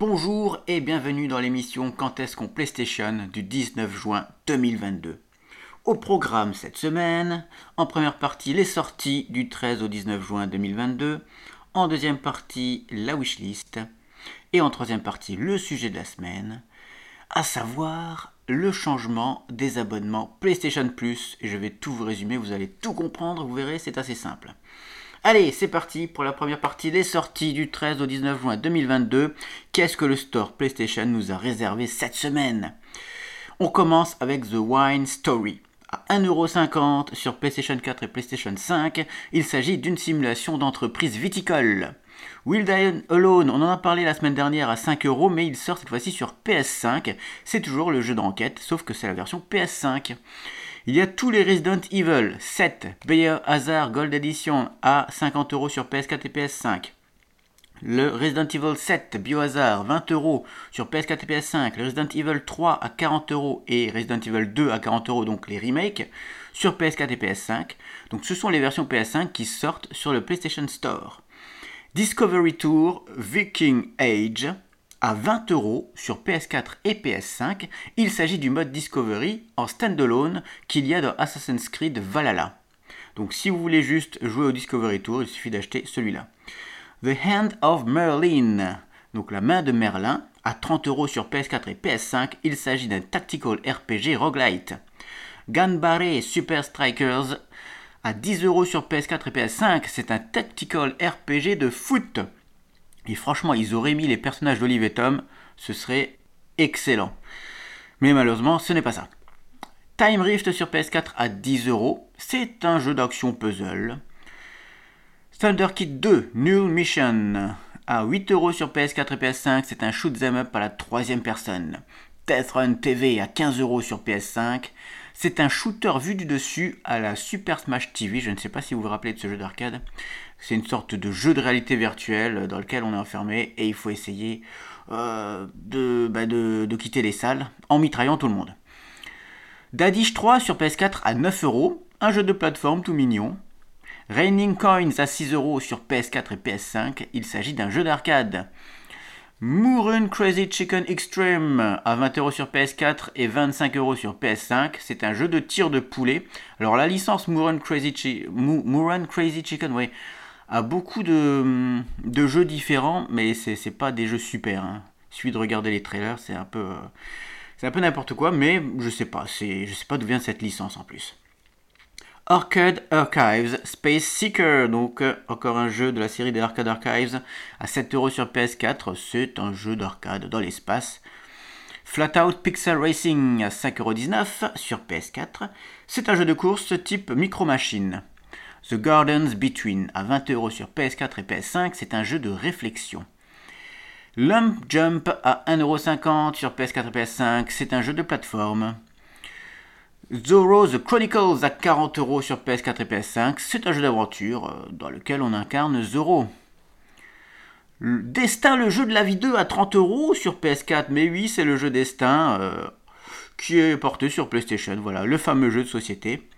Bonjour et bienvenue dans l'émission Quand est-ce qu'on PlayStation du 19 juin 2022. Au programme cette semaine, en première partie les sorties du 13 au 19 juin 2022, en deuxième partie la wishlist et en troisième partie le sujet de la semaine, à savoir le changement des abonnements PlayStation Plus. Et je vais tout vous résumer, vous allez tout comprendre, vous verrez, c'est assez simple. Allez, c'est parti pour la première partie des sorties du 13 au 19 juin 2022. Qu'est-ce que le store PlayStation nous a réservé cette semaine? On commence avec The Wine Story. À 1,50€ sur PlayStation 4 et PlayStation 5, il s'agit d'une simulation d'entreprise viticole. Will Die Alone, on en a parlé la semaine dernière à 5€, mais il sort cette fois-ci sur PS5. C'est toujours le jeu d'enquête, sauf que c'est la version PS5. Il y a tous les Resident Evil 7 Biohazard Gold Edition à 50€ sur PS4 et PS5. Le Resident Evil 7 Biohazard 20€ sur PS4 et PS5. Le Resident Evil 3 à 40€ et Resident Evil 2 à 40€, donc les remakes, sur PS4 et PS5. Donc ce sont les versions PS5 qui sortent sur le PlayStation Store. Discovery Tour Viking Age à 20 euros sur PS4 et PS5. Il s'agit du mode Discovery en standalone qu'il y a dans Assassin's Creed Valhalla. Donc si vous voulez juste jouer au Discovery Tour, il suffit d'acheter celui-là. The Hand of Merlin, donc la main de Merlin, à 30 euros sur PS4 et PS5. Il s'agit d'un tactical RPG roguelite. Ganbare Super Strikers à 10 euros sur PS4 et PS5. C'est un tactical RPG de foot. Et franchement, ils auraient mis les personnages d'Olive et Tom, ce serait excellent. Mais malheureusement, ce n'est pas ça. Time Rift sur PS4 à 10 euros, c'est un jeu d'action puzzle. Thunder Kid 2, New Mission, à 8 euros sur PS4 et PS5, c'est un shoot them up à la troisième personne. Death Run TV à 15 euros sur PS5, c'est un shooter vu du dessus à la Super Smash TV, je ne sais pas si vous vous rappelez de ce jeu d'arcade. C'est une sorte de jeu de réalité virtuelle dans lequel on est enfermé et il faut essayer euh, bah, de, quitter les salles en mitraillant tout le monde. Dadish 3 sur PS4 à 9 euros, un jeu de plateforme tout mignon. Raining Coins à 6 euros sur PS4 et PS5, il s'agit d'un jeu d'arcade. Moorun Crazy Chicken Extreme à 20 euros sur PS4 et 25 euros sur PS5. C'est un jeu de tir de poulet. Alors la licence Moorun Crazy, Crazy Chicken, oui, a beaucoup de, jeux différents, mais c'est pas des jeux super. Hein. De regarder les trailers, c'est un peu, euh, c'est un peu n'importe quoi, mais je sais pas, je sais pas d'où vient cette licence en plus. Arcade Archives Space Seeker, donc euh, encore un jeu de la série des Arcade Archives à 7€ sur PS4, c'est un jeu d'arcade dans l'espace. Flatout Pixel Racing à 5,19€ sur PS4, c'est un jeu de course type Micro Machine. The Gardens Between à 20€ sur PS4 et PS5, c'est un jeu de réflexion. Lump Jump à 1,50€ sur PS4 et PS5, c'est un jeu de plateforme. Zorro The Chronicles à 40€ sur PS4 et PS5, c'est un jeu d'aventure euh, dans lequel on incarne Zorro. Destin, le jeu de la vie 2 à 30€ sur PS4, mais oui, c'est le jeu Destin euh, qui est porté sur PlayStation, voilà, le fameux jeu de société.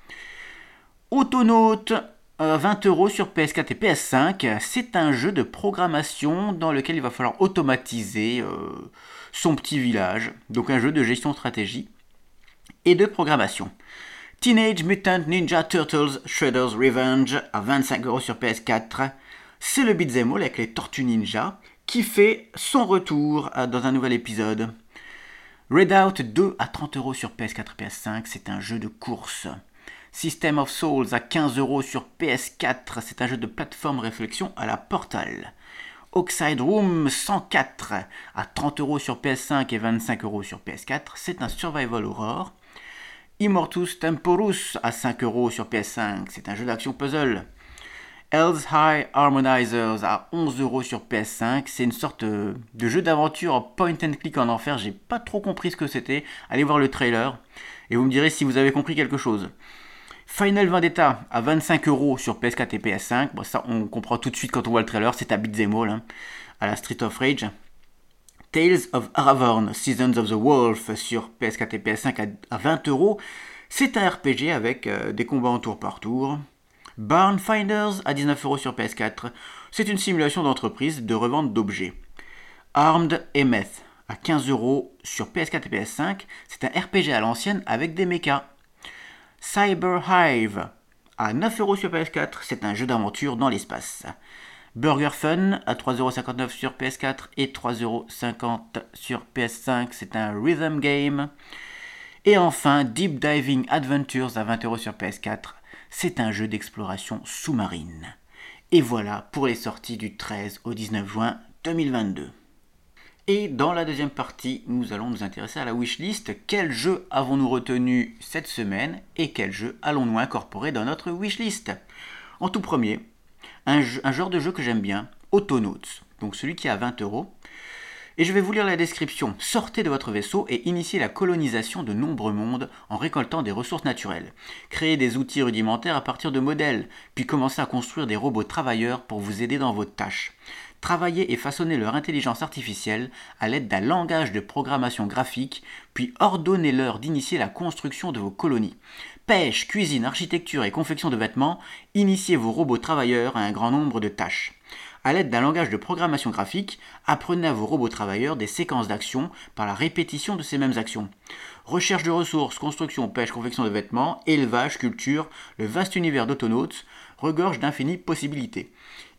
Autonaute 20 euros sur PS4 et PS5. C'est un jeu de programmation dans lequel il va falloir automatiser euh, son petit village. Donc un jeu de gestion stratégie et de programmation. Teenage Mutant Ninja Turtles Shredder's Revenge à 25 euros sur PS4. C'est le beat'em all avec les Tortues Ninja qui fait son retour euh, dans un nouvel épisode. Redout 2 à 30 euros sur PS4 et PS5. C'est un jeu de course. System of Souls à 15 euros sur PS4, c'est un jeu de plateforme réflexion à la Portal. Oxide Room 104 à 30 euros sur PS5 et 25 euros sur PS4, c'est un survival horror. Immortus Temporus à 5 euros sur PS5, c'est un jeu d'action puzzle. Hell's High Harmonizers à 11 euros sur PS5, c'est une sorte de jeu d'aventure point and click en enfer, j'ai pas trop compris ce que c'était, allez voir le trailer et vous me direz si vous avez compris quelque chose. Final Vendetta à 25 euros sur PS4 et PS5. Bon, ça, on comprend tout de suite quand on voit le trailer. C'est à beat'em all, hein, à la Street of Rage. Tales of Aravorn, Seasons of the Wolf sur PS4 et PS5 à 20 euros. C'est un RPG avec euh, des combats en tour par tour. Barn Finders à 19 euros sur PS4. C'est une simulation d'entreprise de revente d'objets. Armed Emeth à 15 euros sur PS4 et PS5. C'est un RPG à l'ancienne avec des mechas. Cyber Hive à 9 euros sur PS4. C'est un jeu d'aventure dans l'espace. Burger Fun à 3,59€ sur PS4 et 3,50€ sur PS5. C'est un rhythm game. Et enfin, Deep Diving Adventures à 20€ sur PS4. C'est un jeu d'exploration sous-marine. Et voilà pour les sorties du 13 au 19 juin 2022. Et dans la deuxième partie, nous allons nous intéresser à la wishlist. Quels jeux avons-nous retenu cette semaine et quels jeux allons-nous incorporer dans notre wishlist? En tout premier, un, genre de jeu que j'aime bien, Autonauts, donc celui qui a 20 euros. Et je vais vous lire la description. Sortez de votre vaisseau et initiez la colonisation de nombreux mondes en récoltant des ressources naturelles. Créez des outils rudimentaires à partir de modèles, puis commencez à construire des robots travailleurs pour vous aider dans vos tâches. Travaillez et façonnez leur intelligence artificielle à l'aide d'un langage de programmation graphique, puis ordonnez-leur d'initier la construction de vos colonies pêche, cuisine, architecture et confection de vêtements, initiez vos robots travailleurs à un grand nombre de tâches. À l'aide d'un langage de programmation graphique, apprenez à vos robots travailleurs des séquences d'actions par la répétition de ces mêmes actions. Recherche de ressources, construction, pêche, confection de vêtements, élevage, culture, le vaste univers d'Autonautes regorge d'infinies possibilités.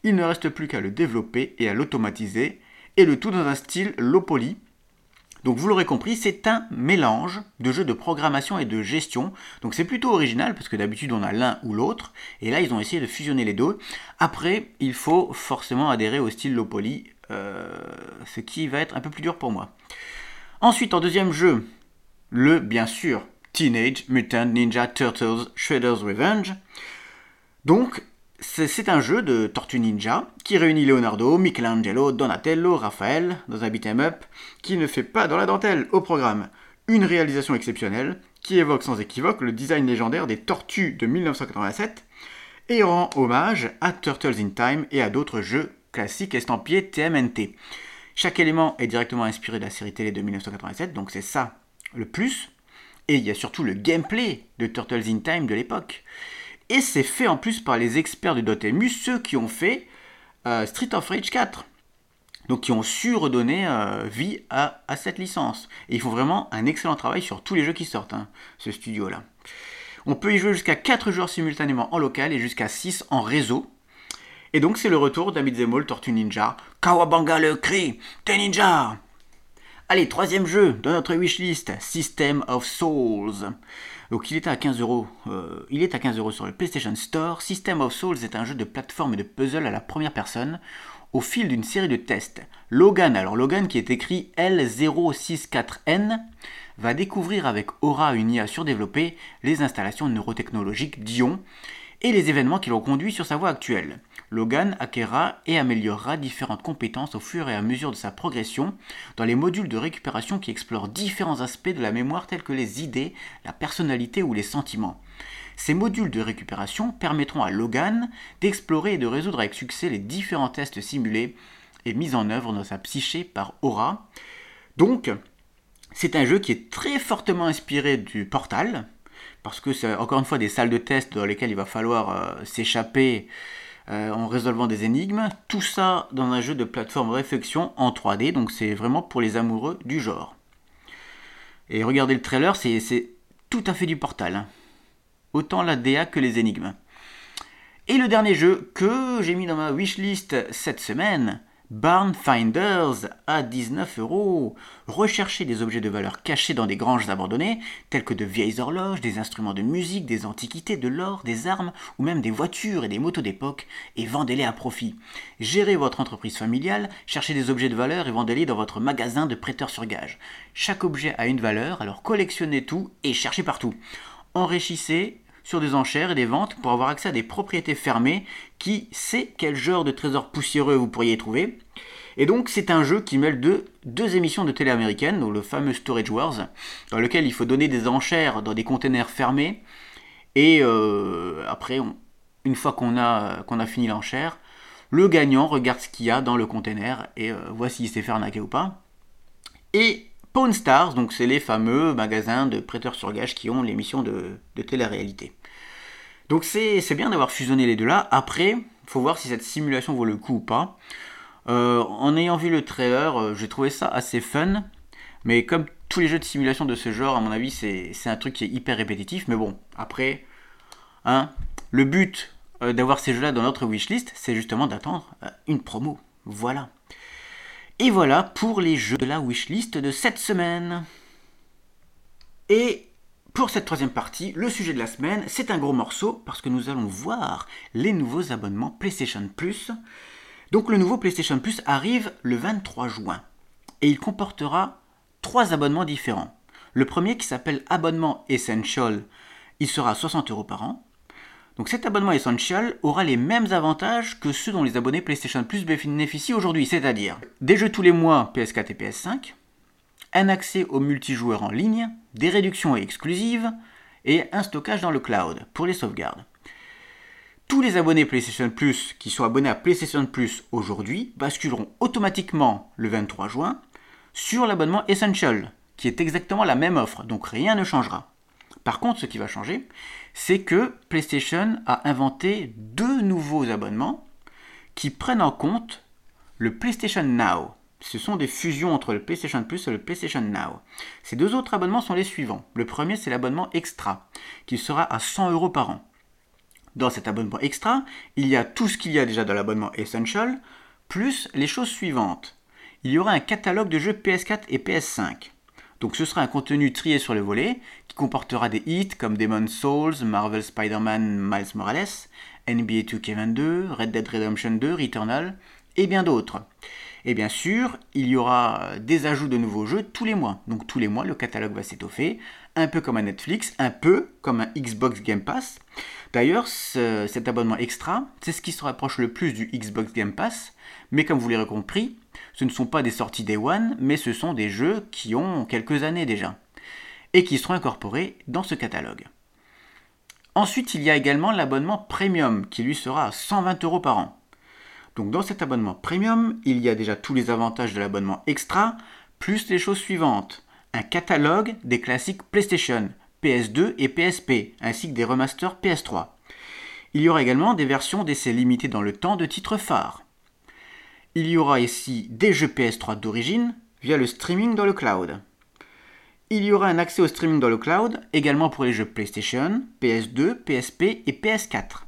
Il ne reste plus qu'à le développer et à l'automatiser, et le tout dans un style low donc vous l'aurez compris, c'est un mélange de jeux de programmation et de gestion. Donc c'est plutôt original parce que d'habitude on a l'un ou l'autre. Et là ils ont essayé de fusionner les deux. Après, il faut forcément adhérer au style low poly, euh, ce qui va être un peu plus dur pour moi. Ensuite, en deuxième jeu, le bien sûr Teenage Mutant Ninja Turtles Shredder's Revenge. Donc c'est un jeu de Tortue Ninja qui réunit Leonardo, Michelangelo, Donatello, Raphaël dans un beat'em up qui ne fait pas dans la dentelle au programme. Une réalisation exceptionnelle qui évoque sans équivoque le design légendaire des Tortues de 1987 et rend hommage à Turtles in Time et à d'autres jeux classiques estampillés TMNT. Chaque élément est directement inspiré de la série télé de 1987, donc c'est ça le plus. Et il y a surtout le gameplay de Turtles in Time de l'époque. Et c'est fait en plus par les experts de Dotemu, ceux qui ont fait euh, Street of Rage 4. Donc qui ont su redonner euh, vie à, cette licence. Et ils font vraiment un excellent travail sur tous les jeux qui sortent, hein, ce studio-là. On peut y jouer jusqu'à 4 joueurs simultanément en local et jusqu'à 6 en réseau. Et donc c'est le retour d'Amid Tortue Ninja. Kawabanga le cri, t'es ninja Allez, troisième jeu de notre wishlist, System of Souls. Donc il est à 15 euros. Euh, il est à 15 euros sur le PlayStation Store. System of Souls est un jeu de plateforme et de puzzle à la première personne au fil d'une série de tests. Logan, alors Logan qui est écrit L064N, va découvrir avec Aura une IA surdéveloppée les installations neurotechnologiques d'Ion et les événements qui l'ont conduit sur sa voie actuelle. Logan acquérera et améliorera différentes compétences au fur et à mesure de sa progression dans les modules de récupération qui explorent différents aspects de la mémoire tels que les idées, la personnalité ou les sentiments. Ces modules de récupération permettront à Logan d'explorer et de résoudre avec succès les différents tests simulés et mis en œuvre dans sa psyché par Aura. Donc, c'est un jeu qui est très fortement inspiré du Portal, parce que c'est encore une fois des salles de test dans lesquelles il va falloir euh, s'échapper euh, en résolvant des énigmes. Tout ça dans un jeu de plateforme réflexion en 3D, donc c'est vraiment pour les amoureux du genre. Et regardez le trailer, c'est tout à fait du portal. Autant la DA que les énigmes. Et le dernier jeu que j'ai mis dans ma wishlist cette semaine, Barn Finders à 19 euros. Recherchez des objets de valeur cachés dans des granges abandonnées, tels que de vieilles horloges, des instruments de musique, des antiquités, de l'or, des armes ou même des voitures et des motos d'époque, et vendez-les à profit. Gérez votre entreprise familiale, cherchez des objets de valeur et vendez-les dans votre magasin de prêteurs sur gage. Chaque objet a une valeur, alors collectionnez tout et cherchez partout. Enrichissez sur des enchères et des ventes pour avoir accès à des propriétés fermées qui sait quel genre de trésors poussiéreux vous pourriez trouver. Et donc c'est un jeu qui mêle deux, deux émissions de télé américaines, donc le fameux Storage Wars, dans lequel il faut donner des enchères dans des containers fermés. Et euh, après, une fois qu'on a, qu'on a fini l'enchère, le gagnant regarde ce qu'il y a dans le container et euh, voit s'il s'est fait arnaquer ou pas. Et Pawn Stars, donc c'est les fameux magasins de prêteurs sur gage qui ont l'émission de, de télé-réalité. Donc c'est bien d'avoir fusionné les deux là. Après, faut voir si cette simulation vaut le coup ou pas. Euh, en ayant vu le trailer, euh, j'ai trouvé ça assez fun. Mais comme tous les jeux de simulation de ce genre, à mon avis, c'est un truc qui est hyper répétitif. Mais bon, après, hein, le but euh, d'avoir ces jeux-là dans notre wishlist, c'est justement d'attendre une promo. Voilà. Et voilà pour les jeux de la wishlist de cette semaine. Et pour cette troisième partie, le sujet de la semaine, c'est un gros morceau parce que nous allons voir les nouveaux abonnements PlayStation Plus. Donc le nouveau PlayStation Plus arrive le 23 juin et il comportera trois abonnements différents. Le premier qui s'appelle abonnement Essential, il sera à 60 euros par an. Donc cet abonnement Essential aura les mêmes avantages que ceux dont les abonnés PlayStation Plus bénéficient aujourd'hui, c'est-à-dire des jeux tous les mois PS4 et PS5, un accès au multijoueur en ligne, des réductions exclusives et un stockage dans le cloud pour les sauvegardes tous les abonnés PlayStation Plus qui sont abonnés à PlayStation Plus aujourd'hui basculeront automatiquement le 23 juin sur l'abonnement Essential, qui est exactement la même offre, donc rien ne changera. Par contre, ce qui va changer, c'est que PlayStation a inventé deux nouveaux abonnements qui prennent en compte le PlayStation Now. Ce sont des fusions entre le PlayStation Plus et le PlayStation Now. Ces deux autres abonnements sont les suivants. Le premier, c'est l'abonnement Extra, qui sera à 100 euros par an. Dans cet abonnement extra, il y a tout ce qu'il y a déjà dans l'abonnement Essential, plus les choses suivantes. Il y aura un catalogue de jeux PS4 et PS5. Donc ce sera un contenu trié sur le volet qui comportera des hits comme Demon's Souls, Marvel Spider-Man Miles Morales, NBA 2K22, Red Dead Redemption 2, Returnal et bien d'autres. Et bien sûr, il y aura des ajouts de nouveaux jeux tous les mois. Donc tous les mois, le catalogue va s'étoffer, un peu comme un Netflix, un peu comme un Xbox Game Pass. D'ailleurs, cet abonnement extra, c'est ce qui se rapproche le plus du Xbox Game Pass, mais comme vous l'avez compris, ce ne sont pas des sorties Day One, mais ce sont des jeux qui ont quelques années déjà, et qui seront incorporés dans ce catalogue. Ensuite, il y a également l'abonnement Premium, qui lui sera à 120 euros par an. Donc dans cet abonnement Premium, il y a déjà tous les avantages de l'abonnement Extra, plus les choses suivantes. Un catalogue des classiques PlayStation, PS2 et PSP, ainsi que des remasters PS3. Il y aura également des versions d'essais limités dans le temps de titres phares. Il y aura ici des jeux PS3 d'origine via le streaming dans le cloud. Il y aura un accès au streaming dans le cloud également pour les jeux PlayStation, PS2, PSP et PS4.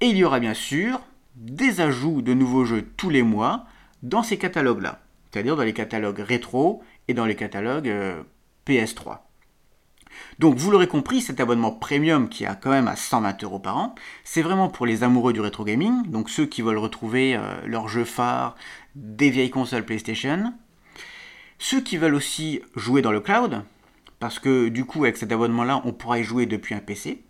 Et il y aura bien sûr des ajouts de nouveaux jeux tous les mois dans ces catalogues-là, c'est-à-dire dans les catalogues rétro et dans les catalogues euh, PS3. Donc vous l'aurez compris, cet abonnement premium qui a quand même à 120 euros par an, c'est vraiment pour les amoureux du rétro gaming, donc ceux qui veulent retrouver euh, leurs jeux phares des vieilles consoles PlayStation, ceux qui veulent aussi jouer dans le cloud, parce que du coup avec cet abonnement-là on pourra y jouer depuis un PC,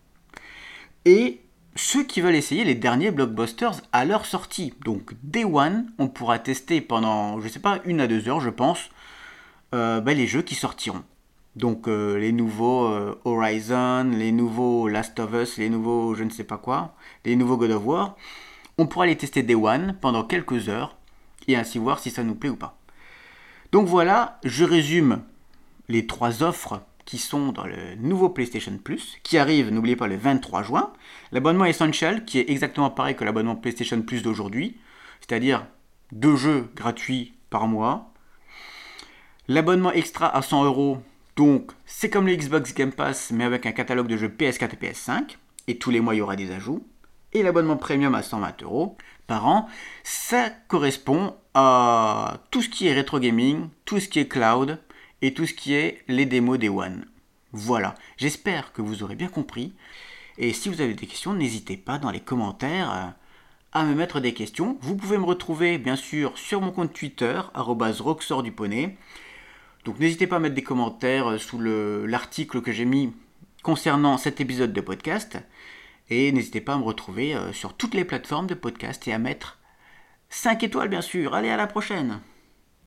et ceux qui veulent essayer les derniers blockbusters à leur sortie. Donc Day One, on pourra tester pendant, je sais pas, une à deux heures je pense, euh, ben, les jeux qui sortiront. Donc euh, les nouveaux euh, Horizon, les nouveaux Last of Us, les nouveaux je ne sais pas quoi, les nouveaux God of War, on pourra les tester Day One pendant quelques heures et ainsi voir si ça nous plaît ou pas. Donc voilà, je résume les trois offres qui sont dans le nouveau PlayStation Plus, qui arrive, n'oubliez pas, le 23 juin. L'abonnement Essential, qui est exactement pareil que l'abonnement PlayStation Plus d'aujourd'hui, c'est-à-dire deux jeux gratuits par mois. L'abonnement extra à 100 euros donc, c'est comme le Xbox Game Pass, mais avec un catalogue de jeux PS4 et PS5. Et tous les mois, il y aura des ajouts. Et l'abonnement premium à 120 euros par an, ça correspond à tout ce qui est rétro gaming, tout ce qui est cloud et tout ce qui est les démos des One. Voilà, j'espère que vous aurez bien compris. Et si vous avez des questions, n'hésitez pas dans les commentaires euh, à me mettre des questions. Vous pouvez me retrouver bien sûr sur mon compte Twitter, roxorduponey. Donc n'hésitez pas à mettre des commentaires euh, sous l'article que j'ai mis concernant cet épisode de podcast. Et n'hésitez pas à me retrouver euh, sur toutes les plateformes de podcast et à mettre 5 étoiles bien sûr. Allez à la prochaine